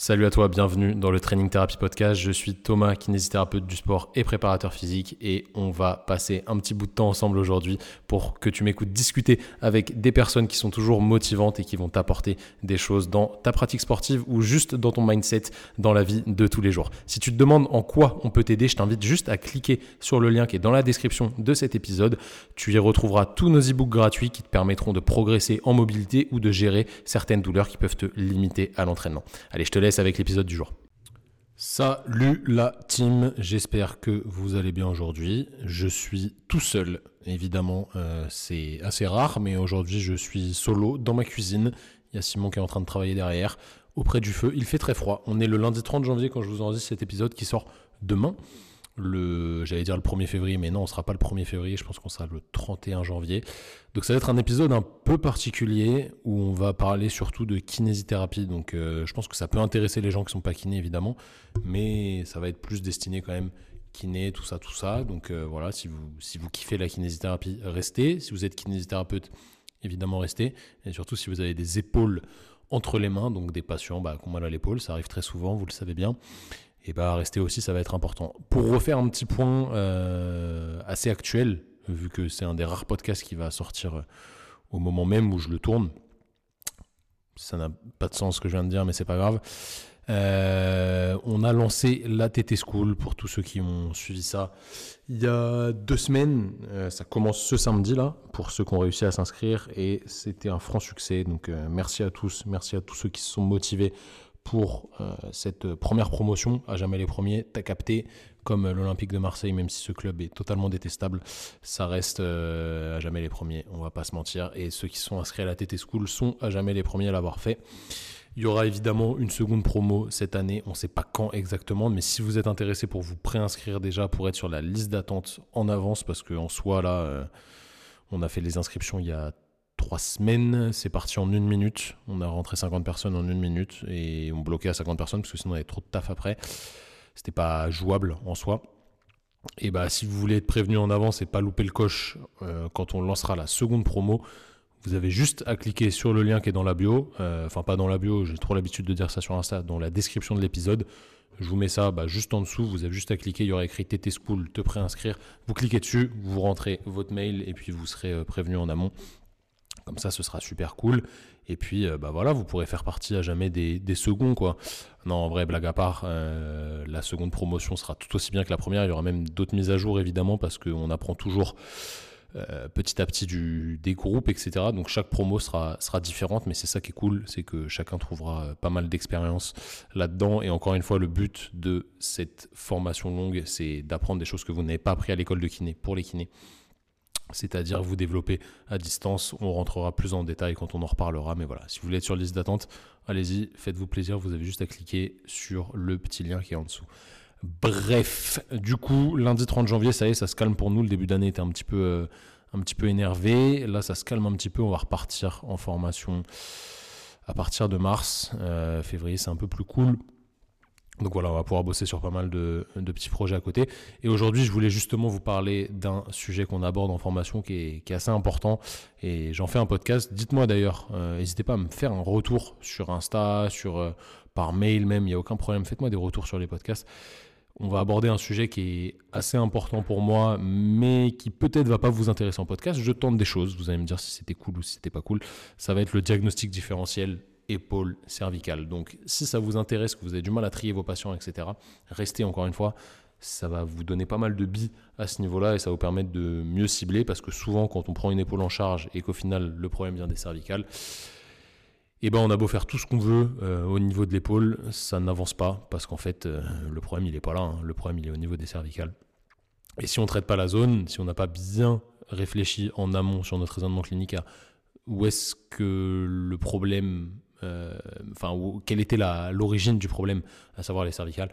Salut à toi, bienvenue dans le Training Therapy Podcast. Je suis Thomas, kinésithérapeute du sport et préparateur physique et on va passer un petit bout de temps ensemble aujourd'hui pour que tu m'écoutes discuter avec des personnes qui sont toujours motivantes et qui vont t'apporter des choses dans ta pratique sportive ou juste dans ton mindset dans la vie de tous les jours. Si tu te demandes en quoi on peut t'aider, je t'invite juste à cliquer sur le lien qui est dans la description de cet épisode. Tu y retrouveras tous nos e-books gratuits qui te permettront de progresser en mobilité ou de gérer certaines douleurs qui peuvent te limiter à l'entraînement. Allez, je te laisse avec l'épisode du jour. Salut la team, j'espère que vous allez bien aujourd'hui. Je suis tout seul, évidemment, euh, c'est assez rare, mais aujourd'hui je suis solo dans ma cuisine. Il y a Simon qui est en train de travailler derrière, auprès du feu. Il fait très froid. On est le lundi 30 janvier quand je vous enregistre cet épisode qui sort demain le, j'allais dire le 1er février, mais non, on sera pas le 1er février, je pense qu'on sera le 31 janvier. Donc ça va être un épisode un peu particulier où on va parler surtout de kinésithérapie. Donc euh, je pense que ça peut intéresser les gens qui sont pas kinés évidemment, mais ça va être plus destiné quand même kiné, tout ça, tout ça. Donc euh, voilà, si vous, si vous kiffez la kinésithérapie, restez. Si vous êtes kinésithérapeute, évidemment restez. Et surtout si vous avez des épaules entre les mains, donc des patients bah, qui ont mal à l'épaule, ça arrive très souvent, vous le savez bien et bah rester aussi, ça va être important. Pour refaire un petit point euh, assez actuel, vu que c'est un des rares podcasts qui va sortir euh, au moment même où je le tourne, ça n'a pas de sens ce que je viens de dire, mais c'est pas grave. Euh, on a lancé la TT School pour tous ceux qui ont suivi ça il y a deux semaines. ça commence ce samedi là pour ceux qui ont réussi à s'inscrire et c'était un franc succès. Donc merci à tous, merci à tous ceux qui se sont motivés pour euh, cette première promotion, à jamais les premiers, t'as capté, comme l'Olympique de Marseille, même si ce club est totalement détestable, ça reste euh, à jamais les premiers, on va pas se mentir, et ceux qui sont inscrits à la TT School sont à jamais les premiers à l'avoir fait. Il y aura évidemment une seconde promo cette année, on ne sait pas quand exactement, mais si vous êtes intéressé pour vous préinscrire déjà, pour être sur la liste d'attente en avance, parce qu'en soi, là, euh, on a fait les inscriptions il y a trois semaines. C'est parti en une minute. On a rentré 50 personnes en une minute et on bloquait à 50 personnes parce que sinon on avait trop de taf après. C'était pas jouable en soi. Et bah si vous voulez être prévenu en avance et pas louper le coche euh, quand on lancera la seconde promo, vous avez juste à cliquer sur le lien qui est dans la bio. Euh, enfin pas dans la bio, j'ai trop l'habitude de dire ça sur Insta, dans la description de l'épisode. Je vous mets ça bah, juste en dessous. Vous avez juste à cliquer. Il y aura écrit TT School, te préinscrire. Vous cliquez dessus, vous rentrez votre mail et puis vous serez euh, prévenu en amont. Comme ça, ce sera super cool. Et puis, euh, bah voilà, vous pourrez faire partie à jamais des, seconds, quoi. Non, en vrai, blague à part, euh, la seconde promotion sera tout aussi bien que la première. Il y aura même d'autres mises à jour, évidemment, parce qu'on apprend toujours euh, petit à petit du, des groupes, etc. Donc chaque promo sera, sera différente, mais c'est ça qui est cool, c'est que chacun trouvera pas mal d'expérience là-dedans. Et encore une fois, le but de cette formation longue, c'est d'apprendre des choses que vous n'avez pas appris à l'école de kiné, pour les kinés c'est-à-dire vous développer à distance. On rentrera plus en détail quand on en reparlera, mais voilà, si vous voulez être sur liste d'attente, allez-y, faites-vous plaisir, vous avez juste à cliquer sur le petit lien qui est en dessous. Bref, du coup, lundi 30 janvier, ça y est, ça se calme pour nous. Le début d'année était un petit peu, euh, un petit peu énervé. Là, ça se calme un petit peu. On va repartir en formation à partir de mars. Euh, février, c'est un peu plus cool. Donc voilà, on va pouvoir bosser sur pas mal de, petits projets à côté. Et aujourd'hui, je voulais justement vous parler d'un sujet qu'on aborde en formation qui est, assez important. Et j'en fais un podcast. Dites-moi d'ailleurs, euh, n'hésitez pas à me faire un retour sur Insta, sur, euh, par mail même, il n'y a aucun problème. Faites-moi des retours sur les podcasts. On va aborder un sujet qui est assez important pour moi, mais qui peut-être va pas vous intéresser en podcast. Je tente des choses. Vous allez me dire si c'était cool ou si c'était pas cool. Ça va être le diagnostic différentiel épaule cervicale. Donc si ça vous intéresse, que vous avez du mal à trier vos patients, etc., restez encore une fois. Ça va vous donner pas mal de billes à ce niveau-là et ça va vous permettre de mieux cibler parce que souvent quand on prend une épaule en charge et qu'au final le problème vient des cervicales, eh ben on a beau faire tout ce qu'on veut euh, au niveau de l'épaule, ça n'avance pas parce qu'en fait euh, le problème il n'est pas là, hein. le problème il est au niveau des cervicales. Et si on ne traite pas la zone, si on n'a pas bien réfléchi en amont sur notre raisonnement clinique à où est-ce que le problème euh, enfin, quelle était l'origine du problème, à savoir les cervicales,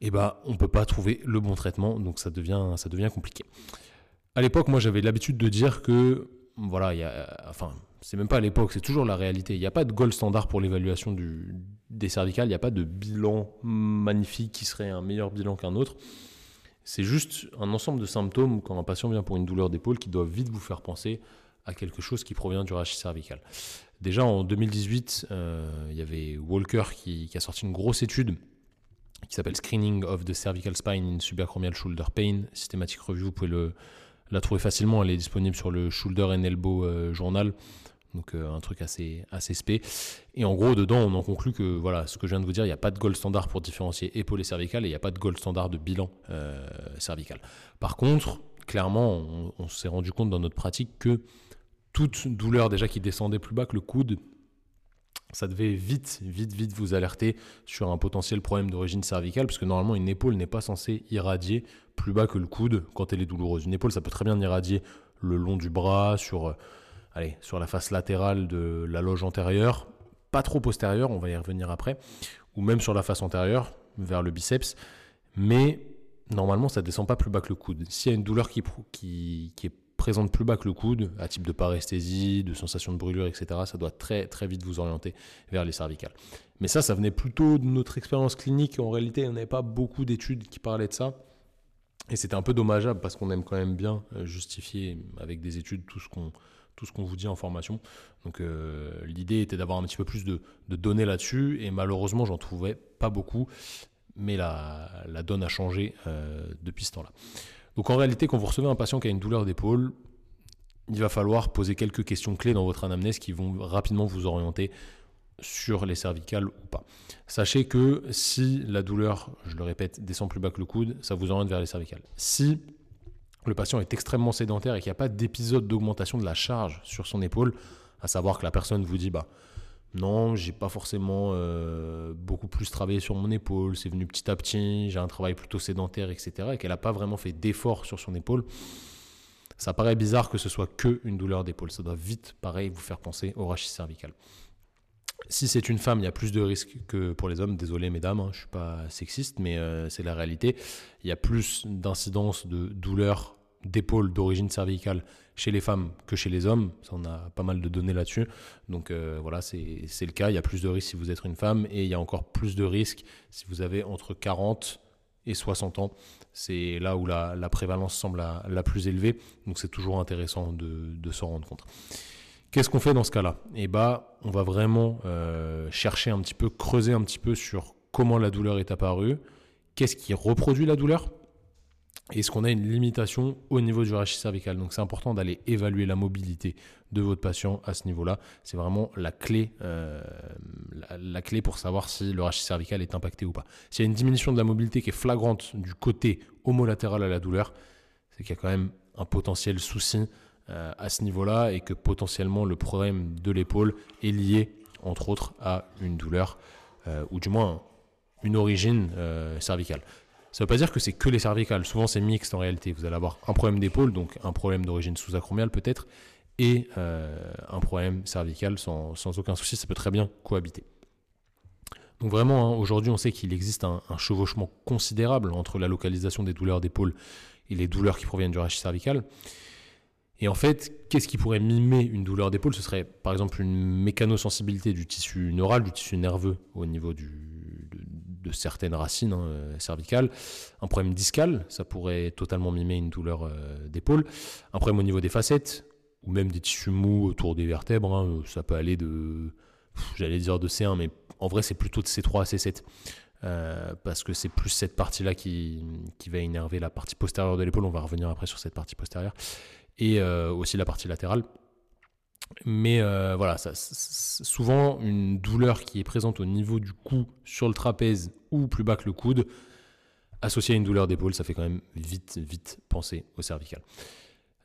eh ben, on peut pas trouver le bon traitement, donc ça devient, ça devient compliqué. À l'époque, moi, j'avais l'habitude de dire que, voilà, il y a, enfin, c'est même pas à l'époque, c'est toujours la réalité. Il n'y a pas de gold standard pour l'évaluation des cervicales, il n'y a pas de bilan magnifique qui serait un meilleur bilan qu'un autre. C'est juste un ensemble de symptômes quand un patient vient pour une douleur d'épaule qui doivent vite vous faire penser à quelque chose qui provient du rachis cervical. Déjà en 2018, il y avait Walker qui, a sorti une grosse étude qui s'appelle Screening of the Cervical Spine in Subacromial Shoulder Pain, systématique review, vous pouvez la trouver facilement, elle est disponible sur le Shoulder and Elbow Journal. Donc euh, un truc assez assez spé. Et en gros, dedans, on en conclut que voilà, ce que je viens de vous dire, il n'y a pas de gold standard pour différencier épaule et cervical, et il n'y a pas de gold standard de bilan euh, cervical. Par contre, clairement, on s'est rendu compte dans notre pratique que toute douleur déjà qui descendait plus bas que le coude, ça devait vite, vite, vite vous alerter sur un potentiel problème d'origine cervicale, parce que normalement une épaule n'est pas censée irradier plus bas que le coude quand elle est douloureuse. Une épaule, ça peut très bien irradier le long du bras, sur sur la face latérale de la loge antérieure, pas trop postérieure, on va y revenir après, ou même sur la face antérieure, vers le biceps, mais normalement ça descend pas plus bas que le coude. S'il y a une douleur qui, qui, qui est présente plus bas que le coude, à type de paresthésie, de sensation de brûlure, etc., ça doit très très vite vous orienter vers les cervicales. Mais ça, ça venait plutôt de notre expérience clinique. En réalité, on n'avait pas beaucoup d'études qui parlaient de ça. Et c'était un peu dommageable parce qu'on aime quand même bien euh, justifier avec des études tout ce qu'on tout ce qu'on vous dit en formation. Donc euh, l'idée était d'avoir un petit peu plus de, données là-dessus et malheureusement j'en trouvais pas beaucoup, mais la, donne a changé euh, depuis ce temps-là. Donc en réalité quand vous recevez un patient qui a une douleur d'épaule, il va falloir poser quelques questions clés dans votre anamnèse qui vont rapidement vous orienter sur les cervicales ou pas. Sachez que si la douleur, je le répète, descend plus bas que le coude, ça vous oriente vers les cervicales. Si le patient est extrêmement sédentaire et qu'il n'y a pas d'épisode d'augmentation de la charge sur son épaule, à savoir que la personne vous dit bah non, j'ai pas forcément euh, beaucoup plus travaillé sur mon épaule, c'est venu petit à petit, j'ai un travail plutôt sédentaire, etc. et qu'elle n'a pas vraiment fait d'effort sur son épaule, ça paraît bizarre que ce soit que une douleur d'épaule. Ça doit vite, pareil, vous faire penser au rachis cervical. Si c'est une femme, il y a plus de risques que pour les hommes. Désolé mesdames, hein, je suis pas sexiste, mais euh, c'est la réalité. Il y a plus d'incidence de douleurs d'épaule d'origine cervicale chez les femmes que chez les hommes. Ça, on a pas mal de données là-dessus. Donc euh, voilà, c'est le cas. Il y a plus de risques si vous êtes une femme et il y a encore plus de risques si vous avez entre 40 et 60 ans. C'est là où la, prévalence semble la, plus élevée. Donc c'est toujours intéressant de, de s'en rendre compte. Qu'est-ce qu'on fait dans ce cas-là? Eh bah, on va vraiment euh, chercher un petit peu, creuser un petit peu sur comment la douleur est apparue, qu'est-ce qui reproduit la douleur, est-ce qu'on a une limitation au niveau du rachis cervical? Donc c'est important d'aller évaluer la mobilité de votre patient à ce niveau-là. C'est vraiment la clé, euh, la, clé pour savoir si le rachis cervical est impacté ou pas. S'il y a une diminution de la mobilité qui est flagrante du côté homolatéral à la douleur, c'est qu'il y a quand même un potentiel souci euh, à ce niveau-là et que potentiellement le problème de l'épaule est lié, entre autres, à une douleur euh, ou du moins une origine cervicale. Ça ne veut pas dire que c'est que les cervicales. Souvent, c'est mixte en réalité. Vous allez avoir un problème d'épaule, donc un problème d'origine sous-acromiale peut-être, et un problème cervical sans, sans, aucun souci. Ça peut très bien cohabiter. Donc vraiment, hein, aujourd'hui, on sait qu'il existe un, un, chevauchement considérable entre la localisation des douleurs d'épaule et les douleurs qui proviennent du rachis cervical. Et en fait, qu'est-ce qui pourrait mimer une douleur d'épaule? Ce serait par exemple une mécanosensibilité du tissu neural, du tissu nerveux au niveau du, de, certaines racines hein, euh, cervicales. Un problème discal, ça pourrait totalement mimer une douleur euh, d'épaule. Un problème au niveau des facettes, ou même des tissus mous autour des vertèbres. Hein, ça peut aller de, j'allais dire de C1, mais en vrai c'est plutôt de C3 à C7. Euh, parce que c'est plus cette partie-là qui, qui va énerver la partie postérieure de l'épaule. On va revenir après sur cette partie postérieure et euh, aussi la partie latérale. Mais euh, voilà, ça, souvent une douleur qui est présente au niveau du cou, sur le trapèze ou plus bas que le coude, associée à une douleur d'épaule, ça fait quand même vite, vite penser au cervical.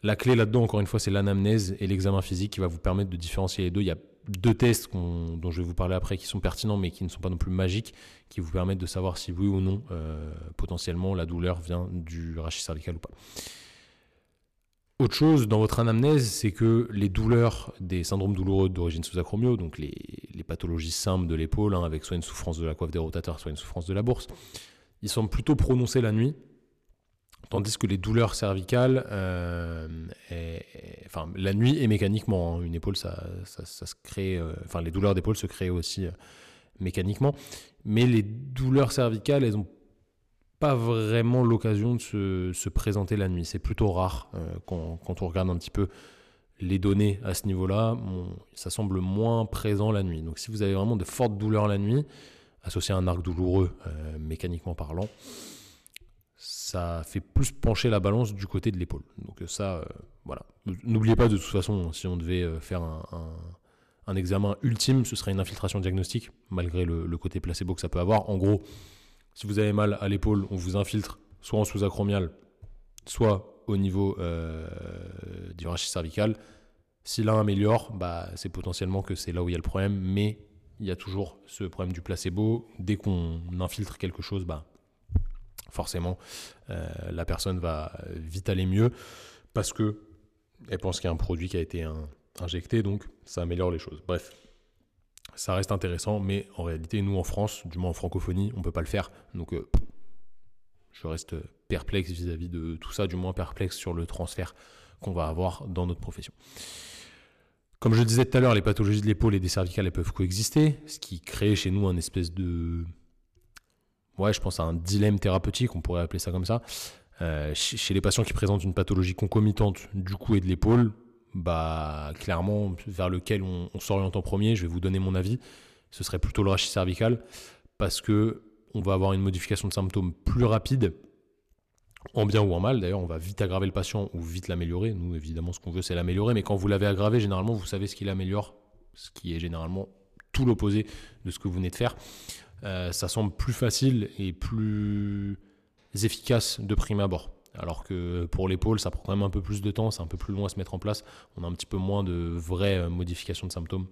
La clé là-dedans, encore une fois, c'est l'anamnèse et l'examen physique qui va vous permettre de différencier les deux. Il y a deux tests dont je vais vous parler après qui sont pertinents mais qui ne sont pas non plus magiques, qui vous permettent de savoir si oui ou non euh, potentiellement la douleur vient du rachis cervical ou pas. Autre chose dans votre anamnèse, c'est que les douleurs des syndromes douloureux d'origine sous-acromio, donc les, pathologies simples de l'épaule, hein, avec soit une souffrance de la coiffe des rotateurs, soit une souffrance de la bourse, ils sont plutôt prononcés la nuit, tandis que les douleurs cervicales, euh, enfin la nuit et mécaniquement, hein, une épaule, ça, se crée, euh, enfin les douleurs d'épaule se créent aussi euh, mécaniquement, mais les douleurs cervicales, elles ont pas vraiment l'occasion de se, se, présenter la nuit. C'est plutôt rare euh, quand, quand, on regarde un petit peu les données à ce niveau-là, ça semble moins présent la nuit. Donc si vous avez vraiment de fortes douleurs la nuit, associé à un arc douloureux euh, mécaniquement parlant, ça fait plus pencher la balance du côté de l'épaule. Donc ça, euh, voilà. N'oubliez pas de toute façon, si on devait faire un, examen ultime, ce serait une infiltration diagnostique, malgré le, côté placebo que ça peut avoir. En gros, si vous avez mal à l'épaule, on vous infiltre soit en sous-acromial, soit au niveau euh, du rachis cervical. Si l'un améliore, bah, c'est potentiellement que c'est là où il y a le problème, mais il y a toujours ce problème du placebo. Dès qu'on infiltre quelque chose, bah, forcément, euh, la personne va vite aller mieux parce que elle pense qu'il y a un produit qui a été injecté, donc ça améliore les choses. Bref, ça reste intéressant, mais en réalité, nous en France, du moins en francophonie, on peut pas le faire. Donc, euh, je reste perplexe vis-à-vis de tout ça, du moins perplexe sur le transfert qu'on va avoir dans notre profession. Comme je disais tout à l'heure, les pathologies de l'épaule et des cervicales peuvent coexister, ce qui crée chez nous un espèce de, ouais, je pense à un dilemme thérapeutique, on pourrait appeler ça comme ça. Euh, chez les patients qui présentent une pathologie concomitante du cou et de l'épaule, bah clairement vers lequel on, s'oriente en premier, je vais vous donner mon avis. Ce serait plutôt le rachis cervical parce que on va avoir une modification de symptômes plus rapide, en bien ou en mal. D'ailleurs, on va vite aggraver le patient ou vite l'améliorer. Nous, évidemment, ce qu'on veut, c'est l'améliorer. Mais quand vous l'avez aggravé, généralement, vous savez ce qu'il améliore, ce qui est généralement tout l'opposé de ce que vous venez de faire. Euh, ça semble plus facile et plus efficace de prime abord. Alors que pour l'épaule, ça prend quand même un peu plus de temps, c'est un peu plus long à se mettre en place. On a un petit peu moins de vraies euh, modifications de symptômes.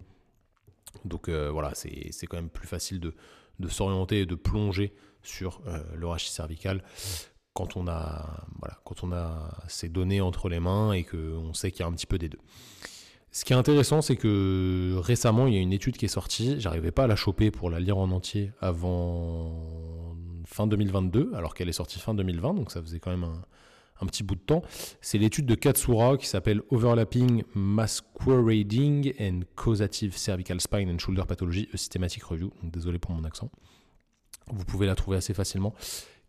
Donc euh, voilà, c'est quand même plus facile de, s'orienter et de plonger sur euh, le cervical quand on a voilà, quand on a ces données entre les mains et qu'on sait qu'il y a un petit peu des deux. Ce qui est intéressant, c'est que récemment, il y a une étude qui est sortie. J'arrivais pas à la choper pour la lire en entier avant fin 2022, alors qu'elle est sortie fin 2020, donc ça faisait quand même un, petit bout de temps. C'est l'étude de Katsura qui s'appelle Overlapping Masquerading and Causative Cervical Spine and Shoulder Pathology, a Systematic Review. désolé pour mon accent. Vous pouvez la trouver assez facilement,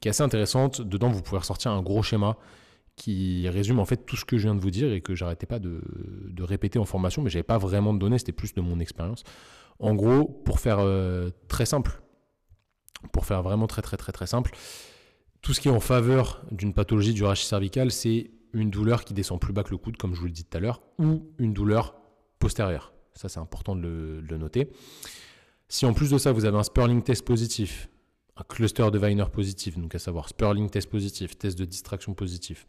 qui est assez intéressante. Dedans, vous pouvez ressortir un gros schéma qui résume en fait tout ce que je viens de vous dire et que j'arrêtais pas de, répéter en formation, mais j'avais pas vraiment de données, c'était plus de mon expérience. En gros, pour faire euh, très simple, pour faire vraiment très très très très simple, tout ce qui est en faveur d'une pathologie du rachis cervical, c'est une douleur qui descend plus bas que le coude, comme je vous le dis tout à l'heure, ou une douleur postérieure. Ça, c'est important de le, noter. Si en plus de ça, vous avez un Sperling test positif, un cluster de Weiner positif, donc à savoir Sperling test positif, test de distraction positif,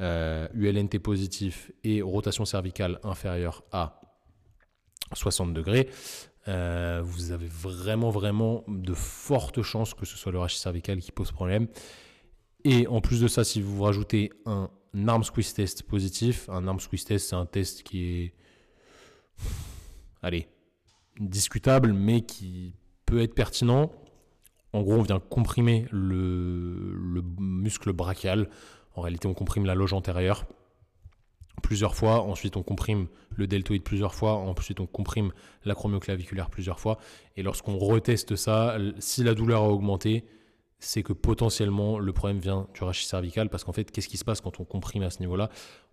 euh, ULNT positif et rotation cervicale inférieure à 60 degrés, euh, vous avez vraiment, vraiment de fortes chances que ce soit le rachis cervical qui pose problème. Et en plus de ça, si vous rajoutez un arm squeeze test positif, un arm squeeze test, c'est un test qui est, allez, discutable, mais qui peut être pertinent. En gros, on vient comprimer le, le muscle brachial. En réalité, on comprime la loge antérieure plusieurs fois, ensuite on comprime le deltoïde plusieurs fois, ensuite on comprime l'acromioclaviculaire plusieurs fois, et lorsqu'on reteste ça, si la douleur a augmenté, c'est que potentiellement le problème vient du rachis cervical, parce qu'en fait, qu'est-ce qui se passe quand on comprime à ce niveau-là?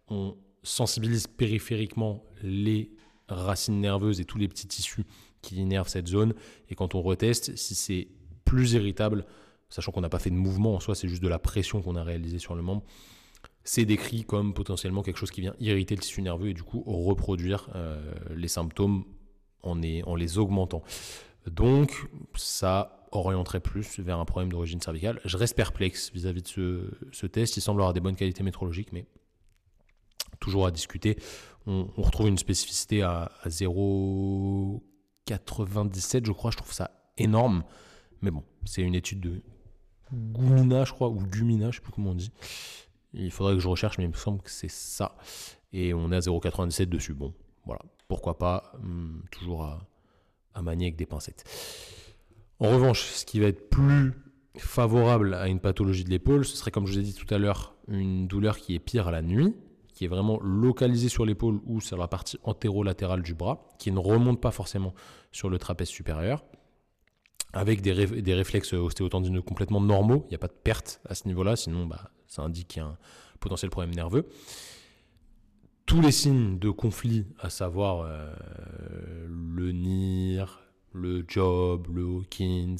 On sensibilise périphériquement les racines nerveuses et tous les petits tissus qui innervent cette zone, et quand on reteste, si c'est plus irritable, sachant qu'on n'a pas fait de mouvement en soi, c'est juste de la pression qu'on a réalisée sur le membre, c'est décrit comme potentiellement quelque chose qui vient irriter le tissu nerveux et du coup reproduire euh, les symptômes en, les augmentant. Donc ça orienterait plus vers un problème d'origine cervicale. Je reste perplexe vis-à-vis de ce, test. Il semble avoir des bonnes qualités métrologiques, mais toujours à discuter. On, retrouve une spécificité à, 0,97, je crois. Je trouve ça énorme. Mais bon, c'est une étude de Gumina, je crois, ou Gumina, je sais plus comment on dit. Il faudrait que je recherche, mais il me semble que c'est ça. Et on est à 0,97 dessus. Bon, voilà. Pourquoi pas, hmm, toujours à, manier avec des pincettes. En revanche, ce qui va être plus favorable à une pathologie de l'épaule, ce serait, comme je vous ai dit tout à l'heure, une douleur qui est pire à la nuit, qui est vraiment localisée sur l'épaule ou sur la partie antérolatérale du bras, qui ne remonte pas forcément sur le trapèze supérieur, avec des, des réflexes ostéotendineux complètement normaux. Il n'y a pas de perte à ce niveau-là, sinon bah, ça indique qu'il y a un potentiel problème nerveux. tous les signes de conflit, à savoir euh, le NIR, le job, le Hawkins,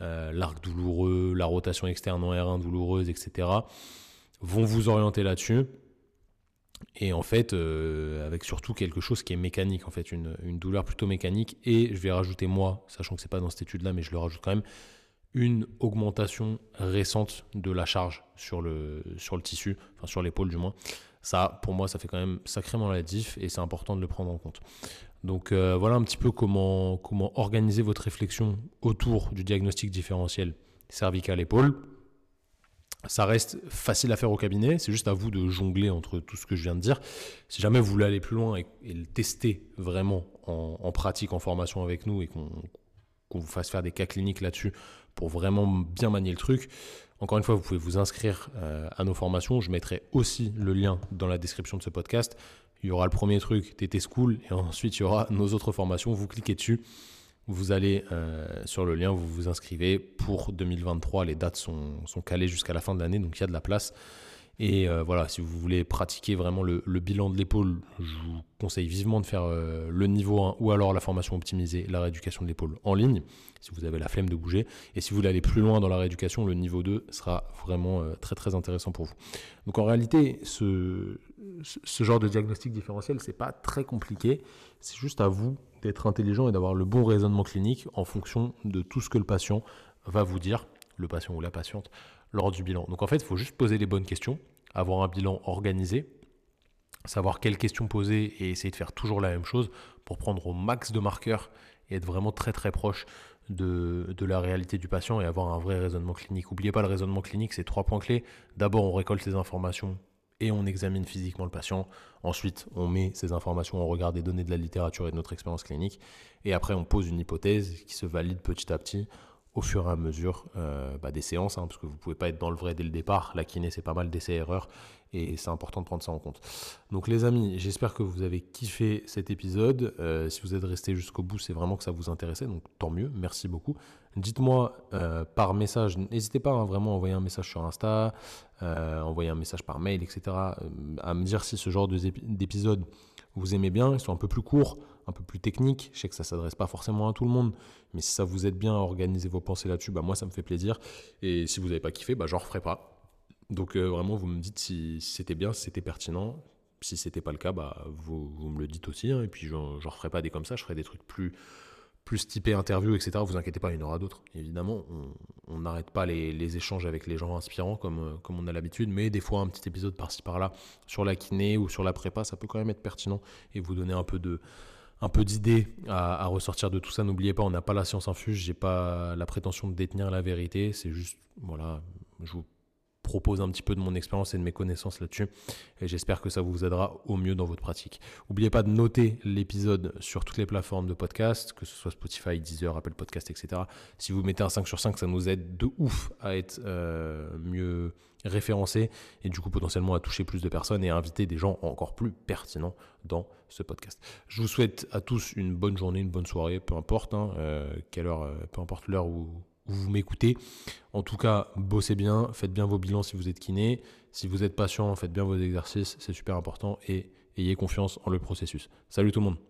euh, l'arc douloureux, la rotation externe en R1 douloureuse, etc., vont vous orienter là-dessus. Et en fait, euh, avec surtout quelque chose qui est mécanique, en fait, une, une, douleur plutôt mécanique. Et je vais rajouter moi, sachant que c'est pas dans cette étude-là, mais je le rajoute quand même, une augmentation récente de la charge sur le, sur le tissu, enfin sur l'épaule du moins. Ça, pour moi, ça fait quand même sacrément la diff et c'est important de le prendre en compte. Donc euh, voilà un petit peu comment, comment organiser votre réflexion autour du diagnostic différentiel cervical-épaule. Ça reste facile à faire au cabinet, c'est juste à vous de jongler entre tout ce que je viens de dire. Si jamais vous voulez aller plus loin et, le tester vraiment en, en, pratique, en formation avec nous et qu'on qu'on vous fasse faire des cas cliniques là-dessus pour vraiment bien manier le truc. Encore une fois, vous pouvez vous inscrire euh, à nos formations. Je mettrai aussi le lien dans la description de ce podcast. Il y aura le premier truc, TT School, et ensuite il y aura nos autres formations. Vous cliquez dessus, vous allez euh, sur le lien, vous vous inscrivez pour 2023. Les dates sont, sont calées jusqu'à la fin de l'année, donc il y a de la place. Et euh, voilà, si vous voulez pratiquer vraiment le, bilan de l'épaule, je vous conseille vivement de faire euh, le niveau 1 ou alors la formation optimisée, la rééducation de l'épaule en ligne, si vous avez la flemme de bouger. Et si vous voulez aller plus loin dans la rééducation, le niveau 2 sera vraiment euh, très très intéressant pour vous. Donc en réalité, ce, ce genre de diagnostic différentiel, c'est pas très compliqué. C'est juste à vous d'être intelligent et d'avoir le bon raisonnement clinique en fonction de tout ce que le patient va vous dire le patient ou la patiente lors du bilan. Donc en fait, il faut juste poser les bonnes questions, avoir un bilan organisé, savoir quelles questions poser et essayer de faire toujours la même chose pour prendre au max de marqueurs et être vraiment très très proche de, la réalité du patient et avoir un vrai raisonnement clinique. N'oubliez pas le raisonnement clinique, c'est trois points clés. D'abord, on récolte les informations et on examine physiquement le patient. Ensuite, on met ces informations, on regarde des données de la littérature et de notre expérience clinique. Et après, on pose une hypothèse qui se valide petit à petit au fur et à mesure euh, bah, des séances, hein, parce que vous pouvez pas être dans le vrai dès le départ. La kiné, c'est pas mal d'essais-erreurs, et c'est important de prendre ça en compte. Donc les amis, j'espère que vous avez kiffé cet épisode. Euh, si vous êtes resté jusqu'au bout, c'est vraiment que ça vous intéressait, donc tant mieux, merci beaucoup. Dites-moi euh, par message, n'hésitez pas hein, vraiment à envoyer un message sur Insta, envoyer un message par mail, etc., à me dire si ce genre d'épisode vous aimez bien, ils sont un peu plus courts, un peu plus techniques. Je sais que ça s'adresse pas forcément à tout le monde, mais si ça vous aide bien à organiser vos pensées là-dessus, bah moi ça me fait plaisir. Et si vous n'avez pas kiffé, bah j'en referai pas. Donc euh, vraiment, vous me dites si, c'était bien, si c'était pertinent. Si c'était pas le cas, bah vous, me le dites aussi. Hein, et puis j'en referai pas des comme ça. Je ferai des trucs plus plus typé interview, etc. Vous inquiétez pas, il y en aura d'autres. Évidemment, on n'arrête pas les, échanges avec les gens inspirants comme, euh, comme on a l'habitude, mais des fois un petit épisode par-ci par-là sur la kiné ou sur la prépa, ça peut quand même être pertinent et vous donner un peu de un peu d'idées à, ressortir de tout ça. N'oubliez pas, on n'a pas la science infuse, j'ai pas la prétention de détenir la vérité, c'est juste, voilà, je vous propose un petit peu de mon expérience et de mes connaissances là-dessus. Et j'espère que ça vous aidera au mieux dans votre pratique. N'oubliez pas de noter l'épisode sur toutes les plateformes de podcast, que ce soit Spotify, Deezer, Apple Podcast, etc. Si vous mettez un 5 sur 5, ça nous aide de ouf à être euh, mieux référencé et du coup potentiellement à toucher plus de personnes et à inviter des gens encore plus pertinents dans ce podcast. Je vous souhaite à tous une bonne journée, une bonne soirée, peu importe hein, euh, quelle heure, euh, peu importe l'heure où vous m'écoutez. En tout cas, bossez bien, faites bien vos bilans si vous êtes kiné. Si vous êtes patient, faites bien vos exercices, c'est super important et ayez confiance en le processus. Salut tout le monde